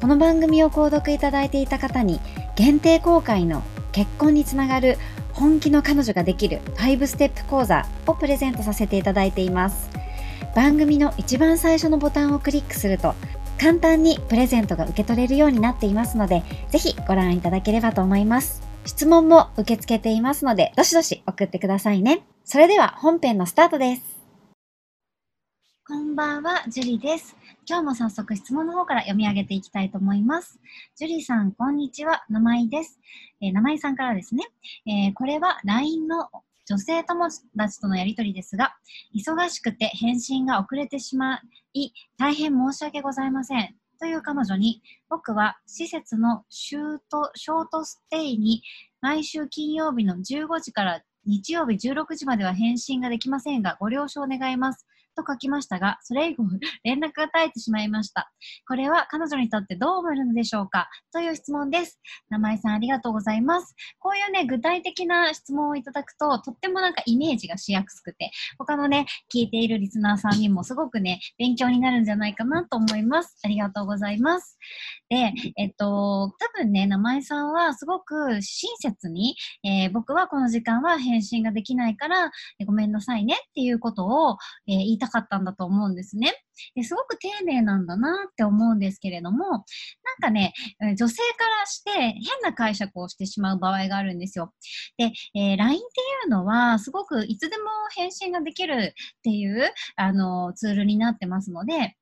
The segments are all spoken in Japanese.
この番組を購読いただいていた方に限定公開の結婚につながる本気の彼女ができる5ステップ講座をプレゼントさせていただいています。番組の一番最初のボタンをクリックすると簡単にプレゼントが受け取れるようになっていますので、ぜひご覧いただければと思います。質問も受け付けていますので、どしどし送ってくださいね。それでは本編のスタートです。こんばんは、ジュリです。今日も早速質問の方から読み上げていきたいと思います。ジュリーさん、こんにちは。名前です。えー、名前さんからですね。えー、これは LINE の女性友達とのやりとりですが、忙しくて返信が遅れてしまい、大変申し訳ございません。という彼女に、僕は施設のシュート、ショートステイに毎週金曜日の15時から日曜日16時までは返信ができませんが、ご了承願います。と書きましたが、それ以後連絡が絶えてしまいました。これは彼女にとってどう思えるのでしょうか？という質問です。名前さんありがとうございます。こういうね、具体的な質問をいただくと、とってもなんかイメージがしやすくて、他のね、聞いているリスナーさんにもすごくね、勉強になるんじゃないかなと思います。ありがとうございます。で、えっと、多分ね、名前さんはすごく親切に、えー、僕はこの時間は返信ができないから、ごめんなさいねっていうことを、えー、言いたかったんだと思うんですね。ですごく丁寧なんだなって思うんですけれども、なんかね、女性からして変な解釈をしてしまう場合があるんですよ。で、えー、LINE っていうのは、すごくいつでも返信ができるっていう、あの、ツールになってますので、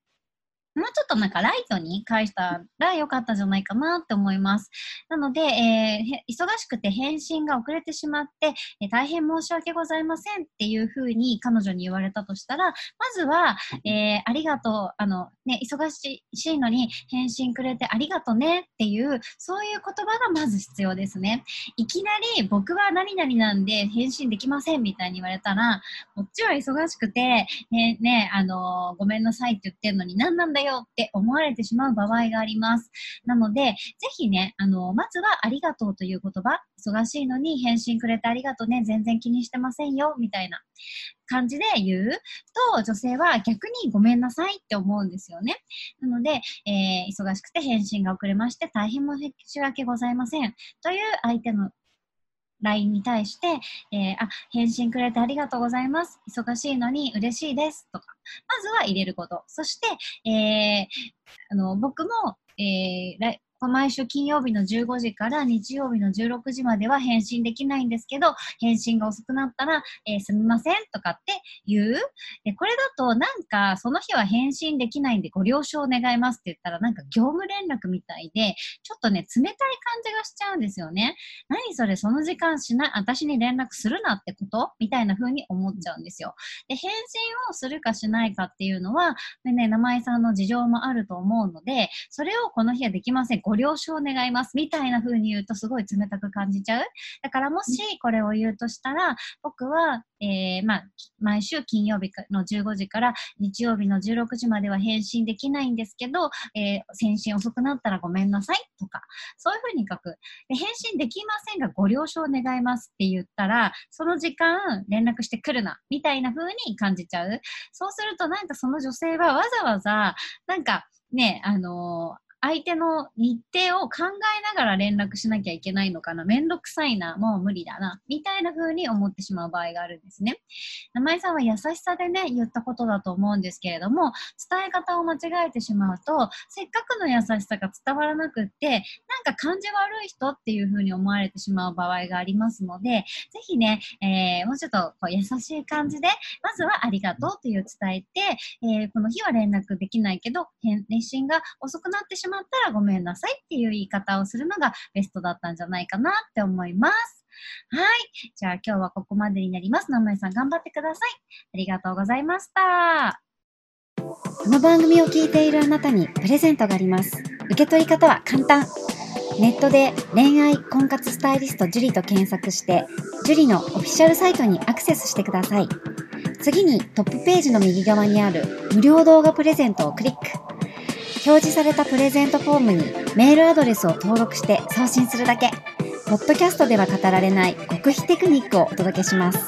もうちょっとなんかライトに返したらよかったんじゃないかなって思います。なので、えー、忙しくて返信が遅れてしまって、えー、大変申し訳ございませんっていうふうに彼女に言われたとしたら、まずは、えー、ありがとう、あの、ね、忙しいのに返信くれてありがとねっていう、そういう言葉がまず必要ですね。いきなり僕は何々なんで返信できませんみたいに言われたら、こっちは忙しくて、ね、ね、あのごめんなさいって言ってんのに何なんだよよって思われてしまう場合があります。なので、ぜひね、あの、まずはありがとうという言葉、忙しいのに返信くれてありがとうね、全然気にしてませんよ、みたいな感じで言うと、女性は逆にごめんなさいって思うんですよね。なので、えー、忙しくて返信が遅れまして大変申し訳ございません。という相手の LINE に対して、えー、あ、返信くれてありがとうございます。忙しいのに嬉しいです。とか、まずは入れること。そして、えー、あの、僕も、えー、毎週金曜日の15時から日曜日の16時までは返信できないんですけど、返信が遅くなったら、えー、すみませんとかって言う。で、これだとなんかその日は返信できないんでご了承願いますって言ったらなんか業務連絡みたいで、ちょっとね、冷たい感じがしちゃうんですよね。何それその時間しない、私に連絡するなってこと？みたいな風に思っちゃうんですよ。で、返信をするかしないかっていうのは、ね、名前さんの事情もあると思うので、それをこの日はできません。ご了承願いますみたいな風に言うとすごい冷たく感じちゃう？だからもしこれを言うとしたら、僕は、えー、まあ、毎週金曜日の15時から日曜日の16時までは返信できないんですけど、えー、返信遅くなったらごめんなさいとか、そういう風に書く。で返信できませんがご了承願いますって言ったら、その時間連絡してくるな、みたいな風に感じちゃう。そうするとなんかその女性はわざわざ、なんかね、あのー相手の日程を考えながら連絡しなきゃいけないのかな、めんどくさいな、もう無理だな、みたいな風に思ってしまう場合があるんですね。名前さんは優しさでね、言ったことだと思うんですけれども、伝え方を間違えてしまうと、せっかくの優しさが伝わらなくって、なんか感じ悪い人っていう風に思われてしまう場合がありますので、ぜひね、えー、もうちょっとこう優しい感じで、まずはありがとうという伝えて、えー、この日は連絡できないけど、返信が遅くなってしまうったらごめんなさいっていう言い方をするのがベストだったんじゃないかなって思います。はい。じゃあ今日はここまでになります。名前さん頑張ってください。ありがとうございました。この番組を聞いているあなたにプレゼントがあります。受け取り方は簡単。ネットで恋愛婚活スタイリスト樹と検索して、樹のオフィシャルサイトにアクセスしてください。次にトップページの右側にある無料動画プレゼントをクリック。表示されたプレゼントフォームにメールアドレスを登録して送信するだけ。ポッドキャストでは語られない極秘テクニックをお届けします。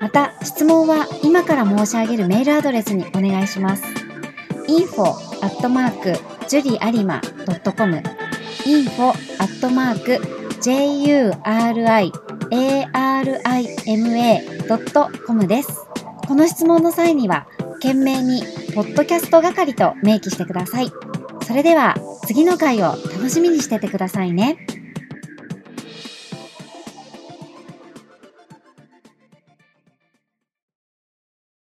また、質問は今から申し上げるメールアドレスにお願いします。info.juriarima.com info.juriarima.com です。この質問の際には、懸命に、ポッドキャスト係と明記してください。それでは、次の回を楽しみにしててくださいね。